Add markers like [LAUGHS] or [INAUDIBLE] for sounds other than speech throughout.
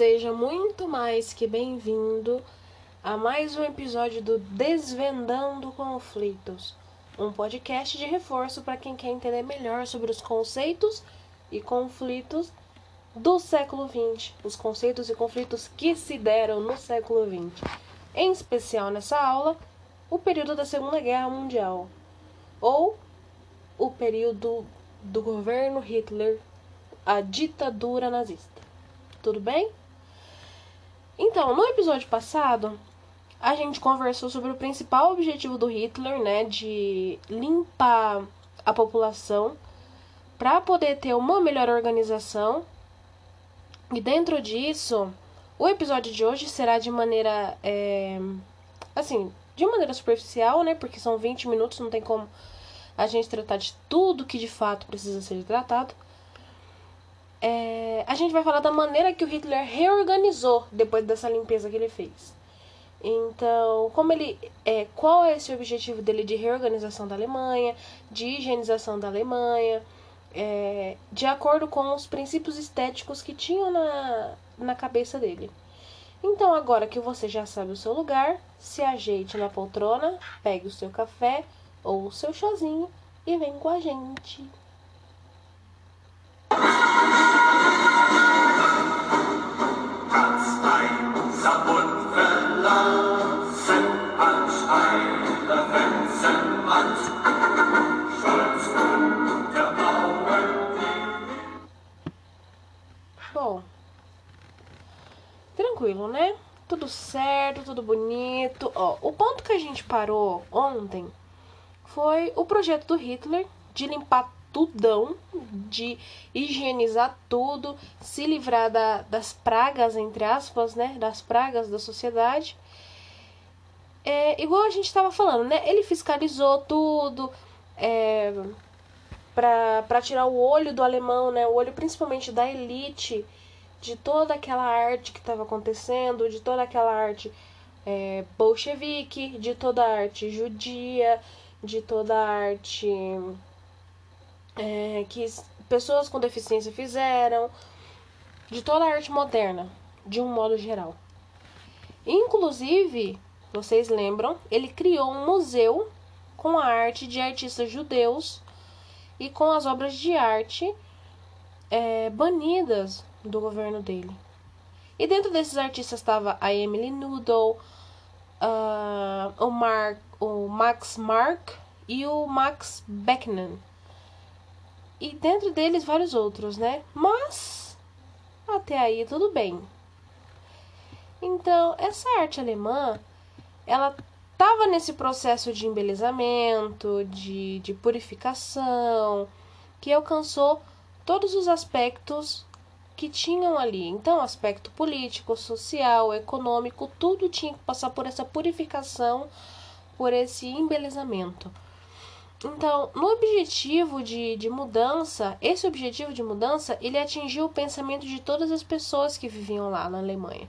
Seja muito mais que bem-vindo a mais um episódio do Desvendando Conflitos, um podcast de reforço para quem quer entender melhor sobre os conceitos e conflitos do século XX, os conceitos e conflitos que se deram no século XX. Em especial nessa aula, o período da Segunda Guerra Mundial, ou o período do governo Hitler, a ditadura nazista. Tudo bem? Então, no episódio passado, a gente conversou sobre o principal objetivo do Hitler, né, de limpar a população para poder ter uma melhor organização. E dentro disso, o episódio de hoje será de maneira, é, assim, de maneira superficial, né, porque são 20 minutos, não tem como a gente tratar de tudo que de fato precisa ser tratado. É, a gente vai falar da maneira que o Hitler reorganizou depois dessa limpeza que ele fez. Então, como ele é, qual é esse objetivo dele de reorganização da Alemanha, de higienização da Alemanha, é, de acordo com os princípios estéticos que tinham na, na cabeça dele. Então, agora que você já sabe o seu lugar, se ajeite na poltrona, pegue o seu café ou o seu chazinho e vem com a gente. Bom, tranquilo, né? Tudo certo, tudo bonito. Ó, o ponto que a gente parou ontem foi o projeto do Hitler de limpar tudão, de higienizar tudo, se livrar da, das pragas, entre aspas, né? Das pragas da sociedade. É, igual a gente estava falando, né? Ele fiscalizou tudo é, para tirar o olho do alemão, né? O olho principalmente da elite, de toda aquela arte que estava acontecendo, de toda aquela arte é, bolchevique, de toda a arte judia, de toda a arte é, que pessoas com deficiência fizeram, de toda a arte moderna, de um modo geral. Inclusive, vocês lembram, ele criou um museu com a arte de artistas judeus e com as obras de arte é, banidas do governo dele. E dentro desses artistas estava a Emily Noodle, uh, o, Mark, o Max Mark e o Max Beckman. E dentro deles vários outros, né? Mas até aí tudo bem. Então, essa arte alemã, ela estava nesse processo de embelezamento, de, de purificação, que alcançou todos os aspectos que tinham ali. Então, aspecto político, social, econômico, tudo tinha que passar por essa purificação, por esse embelezamento. Então, no objetivo de, de mudança, esse objetivo de mudança, ele atingiu o pensamento de todas as pessoas que viviam lá na Alemanha.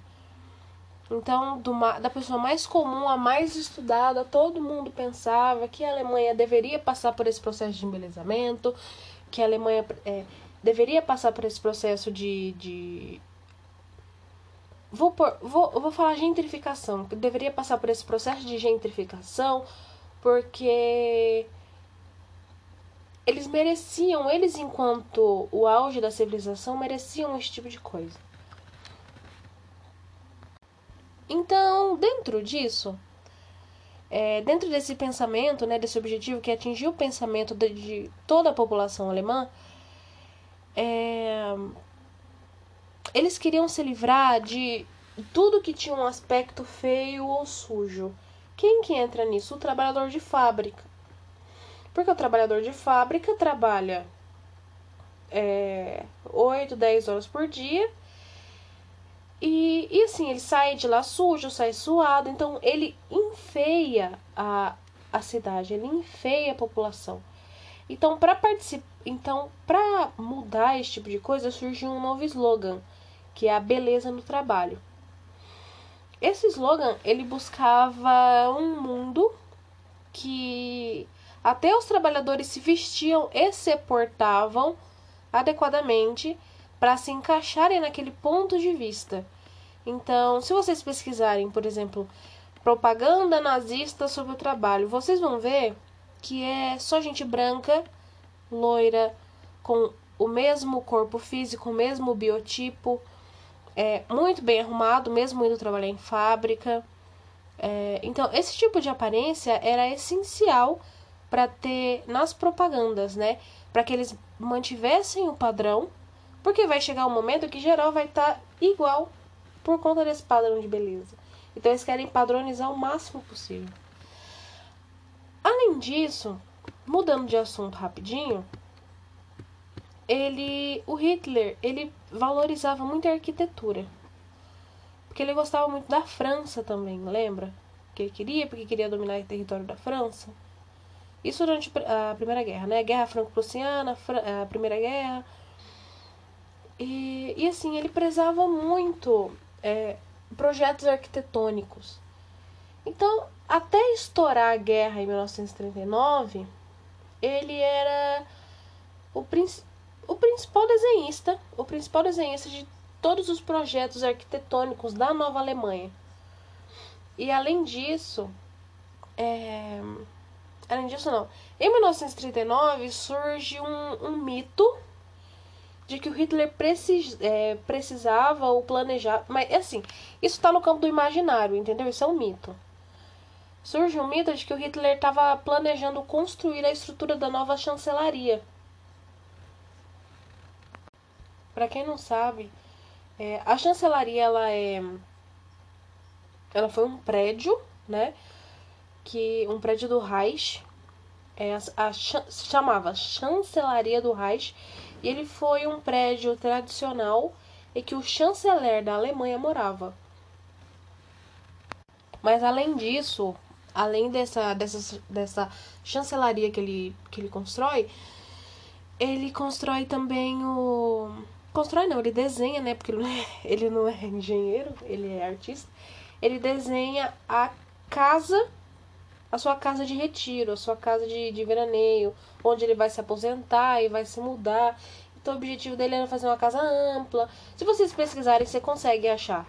Então, do, da pessoa mais comum à mais estudada, todo mundo pensava que a Alemanha deveria passar por esse processo de embelezamento, que a Alemanha é, deveria passar por esse processo de. de vou, por, vou, vou falar gentrificação, deveria passar por esse processo de gentrificação, porque eles mereciam, eles enquanto o auge da civilização, mereciam esse tipo de coisa. Então, dentro disso, é, dentro desse pensamento, né, desse objetivo que atingiu o pensamento de, de toda a população alemã, é, eles queriam se livrar de tudo que tinha um aspecto feio ou sujo. Quem que entra nisso? O trabalhador de fábrica. Porque o trabalhador de fábrica trabalha é, 8, 10 horas por dia. E, e assim, ele sai de lá sujo, sai suado. Então, ele enfeia a, a cidade, ele enfeia a população. Então, para participar, então, para mudar esse tipo de coisa, surgiu um novo slogan, que é a beleza no trabalho. Esse slogan, ele buscava um mundo que até os trabalhadores se vestiam e se portavam adequadamente para se encaixarem naquele ponto de vista. Então, se vocês pesquisarem, por exemplo, propaganda nazista sobre o trabalho, vocês vão ver que é só gente branca, loira, com o mesmo corpo físico, o mesmo biotipo, é, muito bem arrumado, mesmo indo trabalhar em fábrica. É, então, esse tipo de aparência era essencial para ter nas propagandas, né? Para que eles mantivessem o padrão, porque vai chegar um momento que geral vai estar tá igual por conta desse padrão de beleza. Então, eles querem padronizar o máximo possível. Além disso, mudando de assunto rapidinho, ele, o Hitler, ele valorizava muito a arquitetura. Porque ele gostava muito da França também, lembra? Que ele queria, porque queria dominar o território da França. Isso durante a Primeira Guerra, né? Guerra Franco-Prussiana, a Primeira Guerra. E, e assim, ele prezava muito é, projetos arquitetônicos. Então, até estourar a guerra em 1939, ele era o, o principal desenhista, o principal desenhista de todos os projetos arquitetônicos da Nova Alemanha. E além disso, é... além disso não, em 1939 surge um, um mito de que o Hitler precis, é, precisava ou planejava, mas assim, isso está no campo do imaginário, entendeu? Isso é um mito. Surge um mito de que o Hitler estava planejando construir a estrutura da nova chancelaria para quem não sabe, é, a chancelaria ela é ela foi um prédio, né? Que um prédio do Reich, é, a, a chamava Chancelaria do Reich, e ele foi um prédio tradicional e que o chanceler da Alemanha morava. Mas além disso, além dessa, dessa, dessa chancelaria que ele, que ele constrói, ele constrói também o Constrói não, ele desenha, né? Porque ele não é engenheiro, ele é artista. Ele desenha a casa, a sua casa de retiro, a sua casa de, de veraneio, onde ele vai se aposentar e vai se mudar. Então o objetivo dele era fazer uma casa ampla. Se vocês pesquisarem, você consegue achar.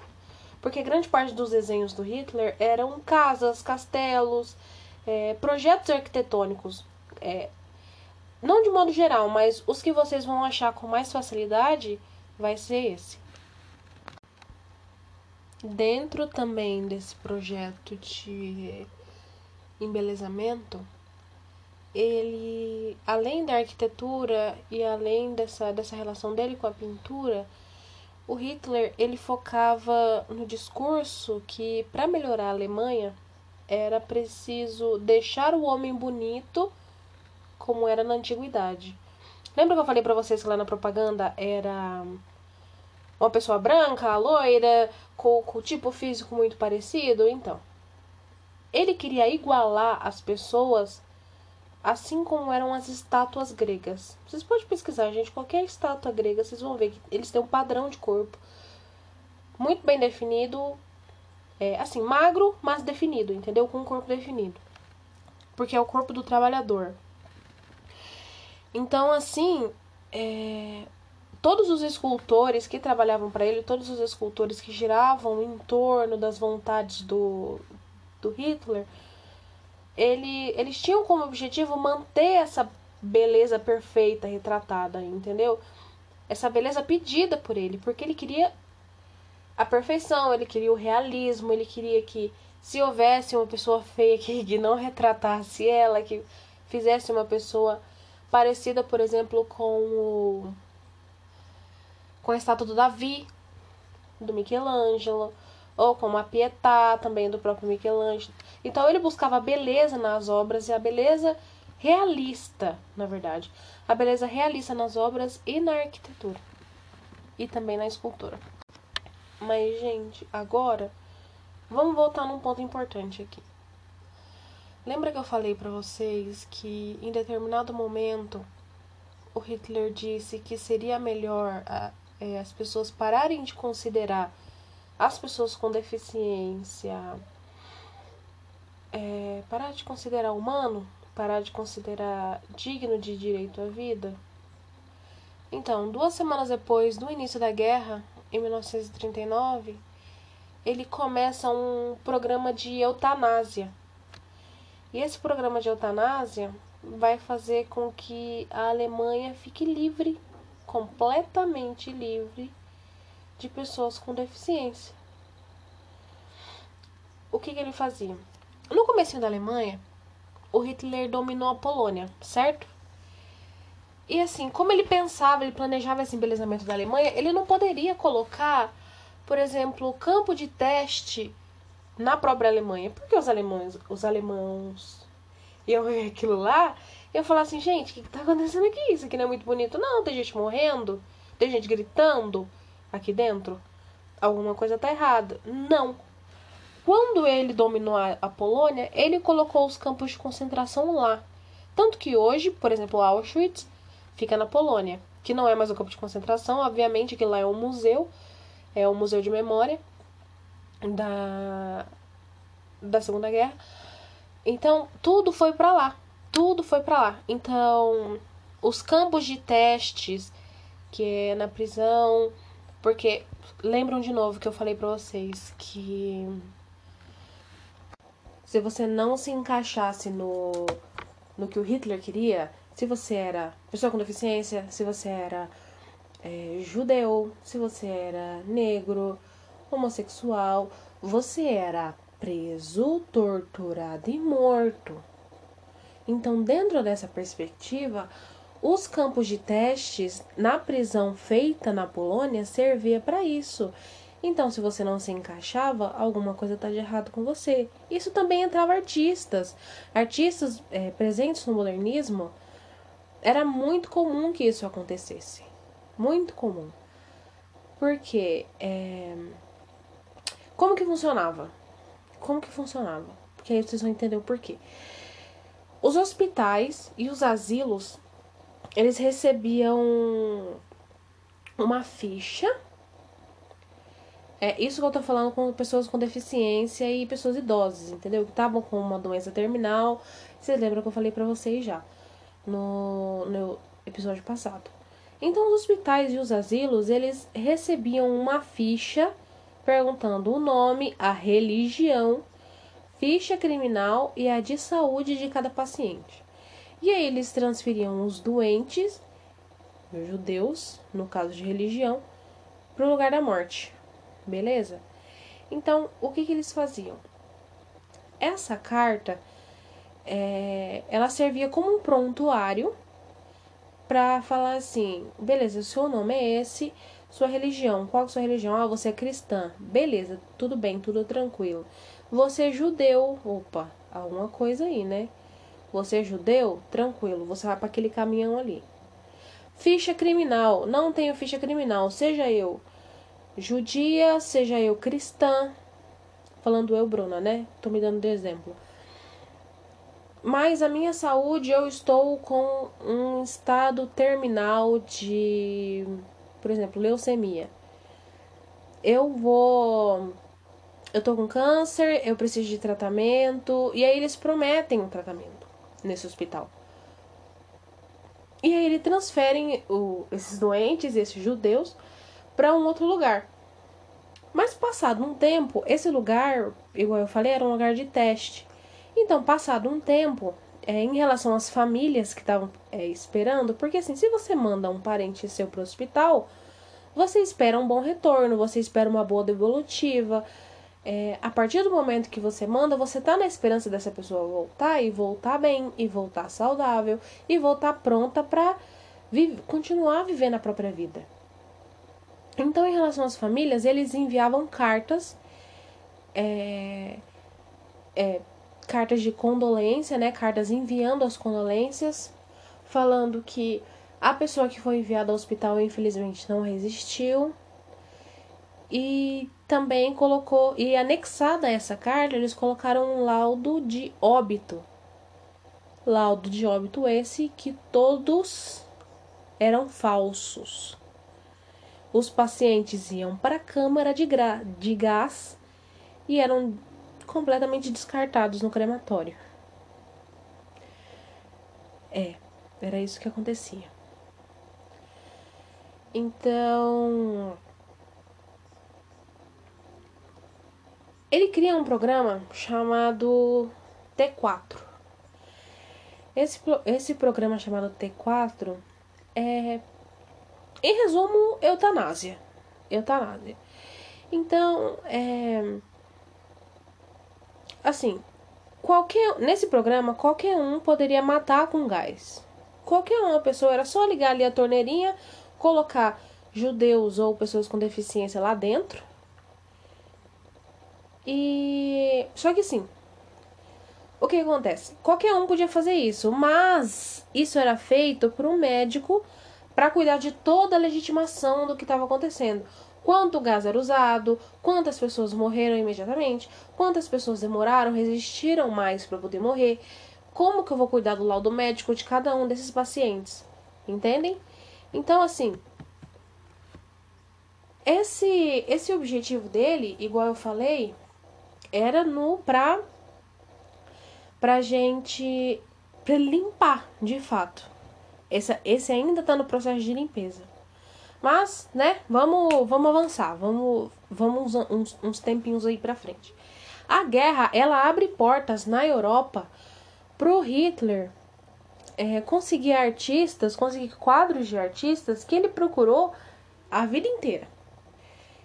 Porque grande parte dos desenhos do Hitler eram casas, castelos, é, projetos arquitetônicos. É, não de modo geral, mas os que vocês vão achar com mais facilidade vai ser esse. Dentro também desse projeto de embelezamento, ele, além da arquitetura e além dessa, dessa relação dele com a pintura, o Hitler ele focava no discurso que para melhorar a Alemanha era preciso deixar o homem bonito como era na antiguidade. Lembra que eu falei para vocês que lá na propaganda era uma pessoa branca, loira, com, com tipo físico muito parecido? Então, ele queria igualar as pessoas assim como eram as estátuas gregas. Vocês podem pesquisar, gente, qualquer estátua grega, vocês vão ver que eles têm um padrão de corpo muito bem definido, é, assim, magro, mas definido, entendeu? Com um corpo definido. Porque é o corpo do trabalhador. Então, assim, é, todos os escultores que trabalhavam para ele, todos os escultores que giravam em torno das vontades do, do Hitler, ele, eles tinham como objetivo manter essa beleza perfeita retratada, entendeu? Essa beleza pedida por ele, porque ele queria a perfeição, ele queria o realismo, ele queria que se houvesse uma pessoa feia que, não retratasse ela, que fizesse uma pessoa parecida, por exemplo, com o com a estátua do Davi, do Michelangelo, ou com a Pietà, também do próprio Michelangelo. Então ele buscava a beleza nas obras e a beleza realista, na verdade. A beleza realista nas obras e na arquitetura. E também na escultura. Mas, gente, agora vamos voltar num ponto importante aqui. Lembra que eu falei para vocês que em determinado momento o Hitler disse que seria melhor a, é, as pessoas pararem de considerar as pessoas com deficiência, é, parar de considerar humano, parar de considerar digno de direito à vida? Então, duas semanas depois do início da guerra, em 1939, ele começa um programa de eutanásia. E esse programa de eutanásia vai fazer com que a Alemanha fique livre, completamente livre de pessoas com deficiência. O que, que ele fazia? No começo da Alemanha, o Hitler dominou a Polônia, certo? E assim, como ele pensava, ele planejava esse embelezamento da Alemanha, ele não poderia colocar, por exemplo, campo de teste na própria Alemanha. Porque os alemães, os alemãos iam ver aquilo lá e eu falar assim, gente, o que, que tá acontecendo aqui? Isso aqui não é muito bonito. Não, tem gente morrendo, tem gente gritando aqui dentro. Alguma coisa tá errada. Não. Quando ele dominou a, a Polônia, ele colocou os campos de concentração lá. Tanto que hoje, por exemplo, Auschwitz fica na Polônia, que não é mais um campo de concentração, obviamente que lá é um museu, é um museu de memória da da Segunda Guerra. Então, tudo foi para lá. Tudo foi para lá. Então, os campos de testes que é na prisão, porque lembram de novo que eu falei para vocês que se você não se encaixasse no, no que o Hitler queria, se você era pessoa com deficiência, se você era é, judeu, se você era negro, homossexual, você era preso, torturado e morto. Então, dentro dessa perspectiva, os campos de testes na prisão feita na Polônia servia para isso. Então, se você não se encaixava, alguma coisa está de errado com você. Isso também entrava artistas. Artistas é, presentes no modernismo, era muito comum que isso acontecesse. Muito comum. Porque, é... como que funcionava? Como que funcionava? Porque aí vocês vão entender o porquê. Os hospitais e os asilos, eles recebiam uma ficha é isso que eu tô falando com pessoas com deficiência e pessoas idosas, entendeu? Que estavam com uma doença terminal. Vocês lembram que eu falei para vocês já no, no episódio passado. Então, os hospitais e os asilos, eles recebiam uma ficha perguntando o nome, a religião, ficha criminal e a de saúde de cada paciente. E aí eles transferiam os doentes, os judeus, no caso de religião, para o lugar da morte. Beleza? Então, o que, que eles faziam? Essa carta, é, ela servia como um prontuário para falar assim, beleza, o seu nome é esse, sua religião, qual é a sua religião? Ah, você é cristã. Beleza, tudo bem, tudo tranquilo. Você é judeu, opa, alguma coisa aí, né? Você é judeu? Tranquilo, você vai para aquele caminhão ali. Ficha criminal, não tenho ficha criminal, seja eu judia, seja eu cristã, falando eu, Bruna, né? Tô me dando de exemplo. Mas a minha saúde, eu estou com um estado terminal de, por exemplo, leucemia. Eu vou. Eu tô com câncer, eu preciso de tratamento. E aí eles prometem um tratamento nesse hospital. E aí eles transferem o, esses doentes, esses judeus, para um outro lugar. Mas passado um tempo, esse lugar, igual eu falei, era um lugar de teste. Então, passado um tempo, é, em relação às famílias que estavam é, esperando, porque assim, se você manda um parente seu para o hospital, você espera um bom retorno, você espera uma boa devolutiva. É, a partir do momento que você manda, você tá na esperança dessa pessoa voltar e voltar bem, e voltar saudável, e voltar pronta para vi continuar vivendo a própria vida. Então, em relação às famílias, eles enviavam cartas, é, é, cartas de condolência, né? Cartas enviando as condolências, falando que a pessoa que foi enviada ao hospital infelizmente não resistiu. E também colocou, e anexada a essa carta, eles colocaram um laudo de óbito. Laudo de óbito esse que todos eram falsos os pacientes iam para a câmara de, de gás e eram completamente descartados no crematório. É, era isso que acontecia. Então. Ele cria um programa chamado T4. Esse, esse programa chamado T4 é, em resumo, eutanásia. Eutanásia. Então, é, assim, qualquer nesse programa qualquer um poderia matar com gás. Qualquer uma pessoa era só ligar ali a torneirinha, colocar judeus ou pessoas com deficiência lá dentro. E só que assim, o que acontece? Qualquer um podia fazer isso, mas isso era feito por um médico para cuidar de toda a legitimação do que estava acontecendo quanto gás era usado, quantas pessoas morreram imediatamente, quantas pessoas demoraram, resistiram mais para poder morrer, como que eu vou cuidar do laudo médico de cada um desses pacientes, entendem? Então, assim, esse esse objetivo dele, igual eu falei, era no pra pra gente pra limpar, de fato. Esse, esse ainda tá no processo de limpeza. Mas, né, vamos, vamos avançar, vamos, vamos uns, uns tempinhos aí pra frente. A guerra, ela abre portas na Europa pro Hitler é, conseguir artistas, conseguir quadros de artistas que ele procurou a vida inteira.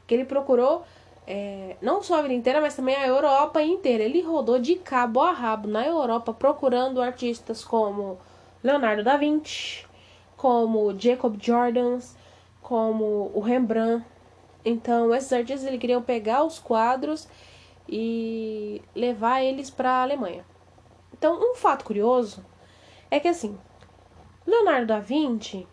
Que ele procurou é, não só a vida inteira, mas também a Europa inteira. Ele rodou de cabo a rabo na Europa procurando artistas como Leonardo da Vinci, como Jacob Jordans, como o Rembrandt. Então, esses artistas ele queriam pegar os quadros e levar eles para a Alemanha. Então, um fato curioso é que assim, Leonardo da Vinci,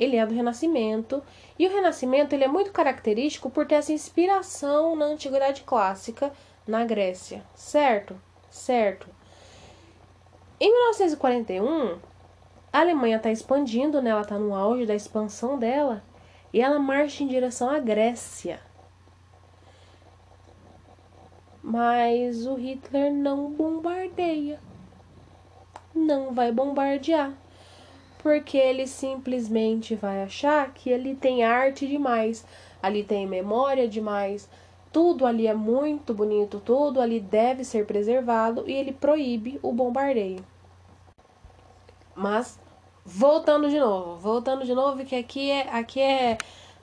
ele é do Renascimento, e o Renascimento ele é muito característico por ter essa inspiração na antiguidade clássica na Grécia, certo? Certo. Em 1941, a Alemanha está expandindo, né? Ela está no auge da expansão dela e ela marcha em direção à Grécia. Mas o Hitler não bombardeia. Não vai bombardear. Porque ele simplesmente vai achar que ele tem arte demais, ali tem memória demais, tudo ali é muito bonito, tudo ali deve ser preservado e ele proíbe o bombardeio. Mas Voltando de novo, voltando de novo, que aqui é, aqui é,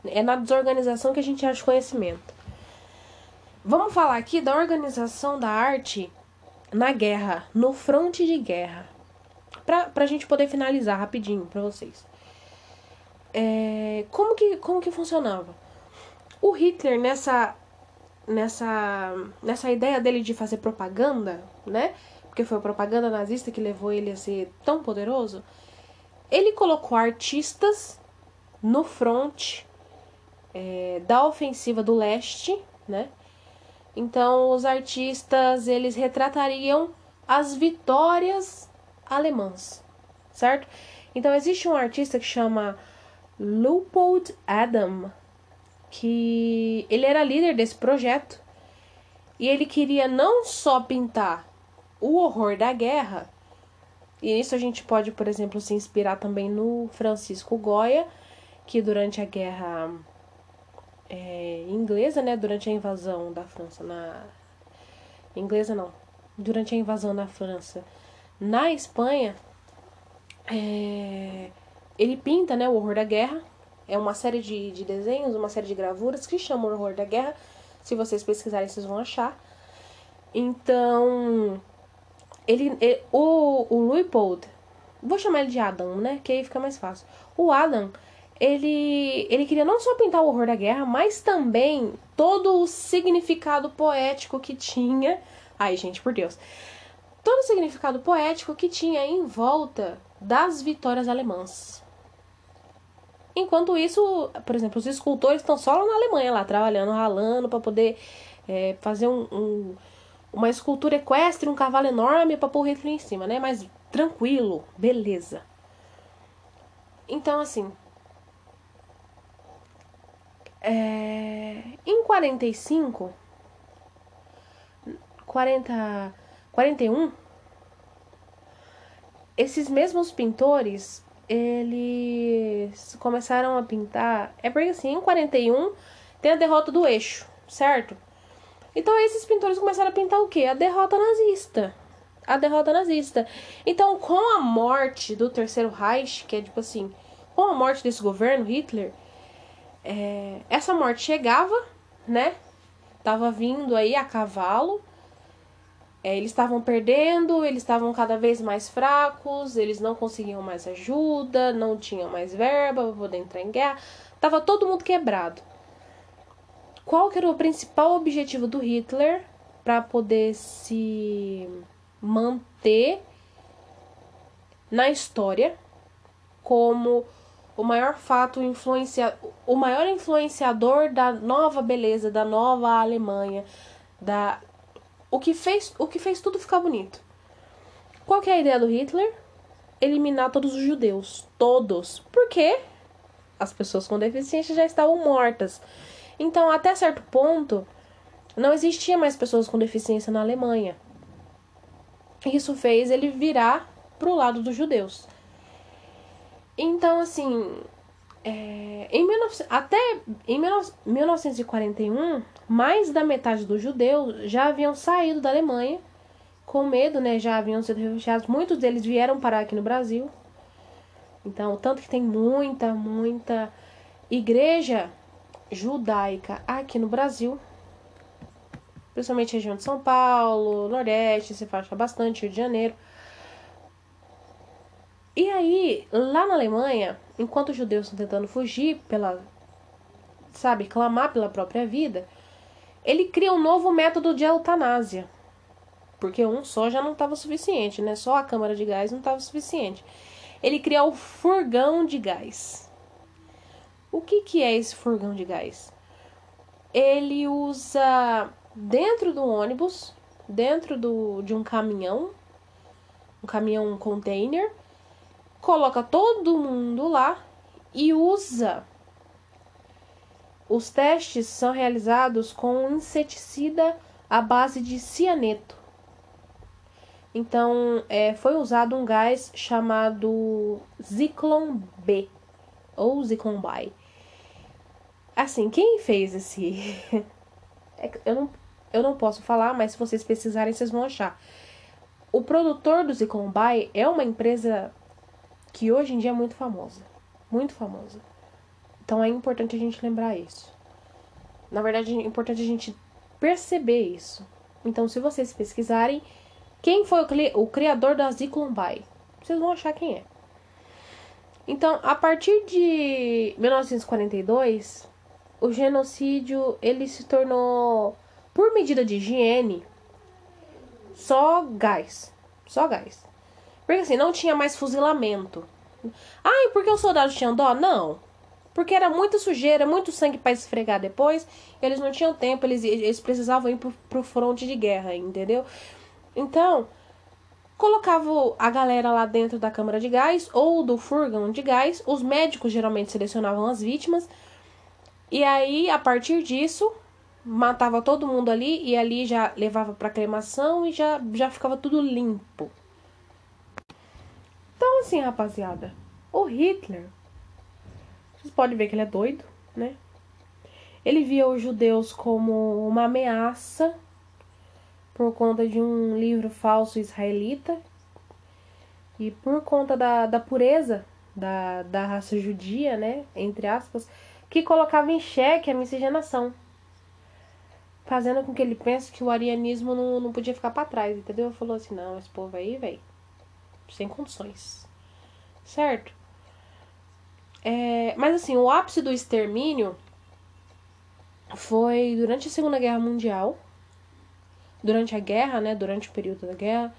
é na desorganização que a gente acha conhecimento. Vamos falar aqui da organização da arte na guerra, no fronte de guerra. Pra, pra gente poder finalizar rapidinho pra vocês. É, como, que, como que funcionava? O Hitler, nessa, nessa, nessa ideia dele de fazer propaganda, né? Porque foi a propaganda nazista que levou ele a ser tão poderoso ele colocou artistas no front é, da ofensiva do leste, né? Então os artistas eles retratariam as vitórias alemãs, certo? Então existe um artista que chama Leopold Adam, que ele era líder desse projeto e ele queria não só pintar o horror da guerra, e nisso a gente pode, por exemplo, se inspirar também no Francisco Goya, que durante a guerra é, inglesa, né, durante a invasão da França na inglesa não, durante a invasão da França na Espanha, é, ele pinta, né, o horror da guerra. É uma série de, de desenhos, uma série de gravuras que chamam o horror da guerra. Se vocês pesquisarem, vocês vão achar. Então, ele, ele o, o Luipold, vou chamar ele de Adam, né? Que aí fica mais fácil. O Adam, ele, ele queria não só pintar o horror da guerra, mas também todo o significado poético que tinha. Ai, gente, por Deus. Todo o significado poético que tinha em volta das vitórias alemãs. Enquanto isso, por exemplo, os escultores estão só lá na Alemanha, lá trabalhando, ralando para poder é, fazer um, um uma escultura equestre, um cavalo enorme para pôr Hitler em cima, né? Mas tranquilo, beleza. Então, assim. É, em 45, 40, 41, esses mesmos pintores, eles começaram a pintar. É porque assim, em 41 tem a derrota do eixo, certo? Então esses pintores começaram a pintar o quê? A derrota nazista. A derrota nazista. Então, com a morte do Terceiro Reich, que é tipo assim, com a morte desse governo, Hitler, é, essa morte chegava, né? Tava vindo aí a cavalo. É, eles estavam perdendo, eles estavam cada vez mais fracos, eles não conseguiam mais ajuda, não tinham mais verba para poder entrar em guerra. Tava todo mundo quebrado. Qual que era o principal objetivo do Hitler para poder se manter na história como o maior fato influencia o maior influenciador da nova beleza da nova Alemanha da o que fez o que fez tudo ficar bonito. Qual que é a ideia do Hitler? Eliminar todos os judeus. Todos. Por quê? As pessoas com deficiência já estavam mortas. Então até certo ponto não existia mais pessoas com deficiência na Alemanha. Isso fez ele virar pro lado dos judeus. Então, assim, é, em 19, até em 1941, mais da metade dos judeus já haviam saído da Alemanha com medo, né? Já haviam sido refugiados. Muitos deles vieram parar aqui no Brasil. Então, tanto que tem muita, muita igreja judaica aqui no Brasil. Principalmente região de São Paulo, Nordeste, você faixa bastante, Rio de Janeiro. E aí, lá na Alemanha, enquanto os judeus estão tentando fugir pela, sabe, clamar pela própria vida, ele cria um novo método de eutanásia. Porque um só já não estava suficiente, né? Só a câmara de gás não estava suficiente. Ele cria o furgão de gás. O que, que é esse furgão de gás? Ele usa dentro do ônibus, dentro do, de um caminhão, um caminhão container, coloca todo mundo lá e usa. Os testes são realizados com um inseticida à base de cianeto. Então, é, foi usado um gás chamado Zyklon B ou Zyklon B. Assim, quem fez esse. [LAUGHS] É eu, não, eu não posso falar, mas se vocês pesquisarem, vocês vão achar. O produtor do Zyklon B é uma empresa que hoje em dia é muito famosa. Muito famosa. Então é importante a gente lembrar isso. Na verdade, é importante a gente perceber isso. Então, se vocês pesquisarem quem foi o, criador da Zicolumbai, vocês vão achar quem é. Então, a partir de 1942, o genocídio ele se tornou, por medida de higiene, só gás. Só gás. Porque assim, não tinha mais fuzilamento. Ai, porque os soldados tinham dó? Não. Porque era muita sujeira, muito sangue para esfregar depois. Eles não tinham tempo, eles, eles precisavam ir pro, pro fronte de guerra, entendeu? Então, colocava a galera lá dentro da câmara de gás ou do furgão de gás. Os médicos geralmente selecionavam as vítimas. E aí, a partir disso, matava todo mundo ali e ali já levava para cremação e já, já ficava tudo limpo. Então, assim, rapaziada, o Hitler, vocês podem ver que ele é doido, né? Ele via os judeus como uma ameaça por conta de um livro falso israelita e por conta da, da pureza da, da raça judia, né? Entre aspas, que colocava em xeque a miscigenação. Fazendo com que ele pense que o arianismo não, não podia ficar para trás, entendeu? Falou assim: não, esse povo aí, velho sem condições. Certo? É, mas assim, o ápice do extermínio foi durante a Segunda Guerra Mundial, durante a guerra, né, durante o período da guerra,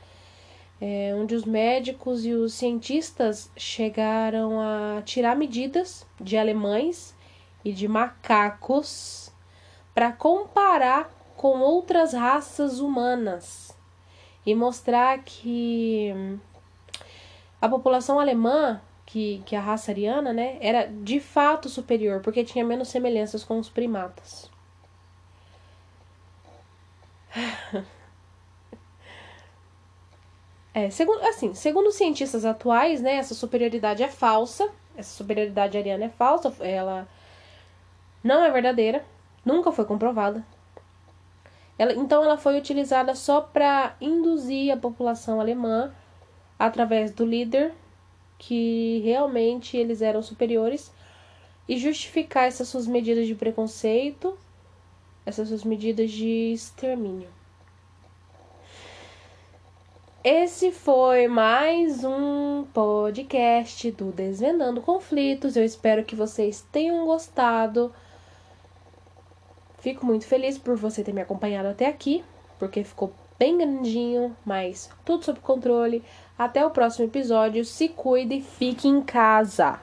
é, onde os médicos e os cientistas chegaram a tirar medidas de alemães e de macacos para comparar com outras raças humanas e mostrar que a população alemã, que, que a raça ariana, né, era de fato superior, porque tinha menos semelhanças com os primatas. É, segundo, assim, segundo os cientistas atuais, né, essa superioridade é falsa, essa superioridade ariana é falsa, ela não é verdadeira, nunca foi comprovada. Ela, então ela foi utilizada só para induzir a população alemã através do líder que realmente eles eram superiores e justificar essas suas medidas de preconceito, essas suas medidas de extermínio. Esse foi mais um podcast do Desvendando Conflitos. Eu espero que vocês tenham gostado. Fico muito feliz por você ter me acompanhado até aqui, porque ficou bem grandinho, mas tudo sob controle. Até o próximo episódio. Se cuide e fique em casa.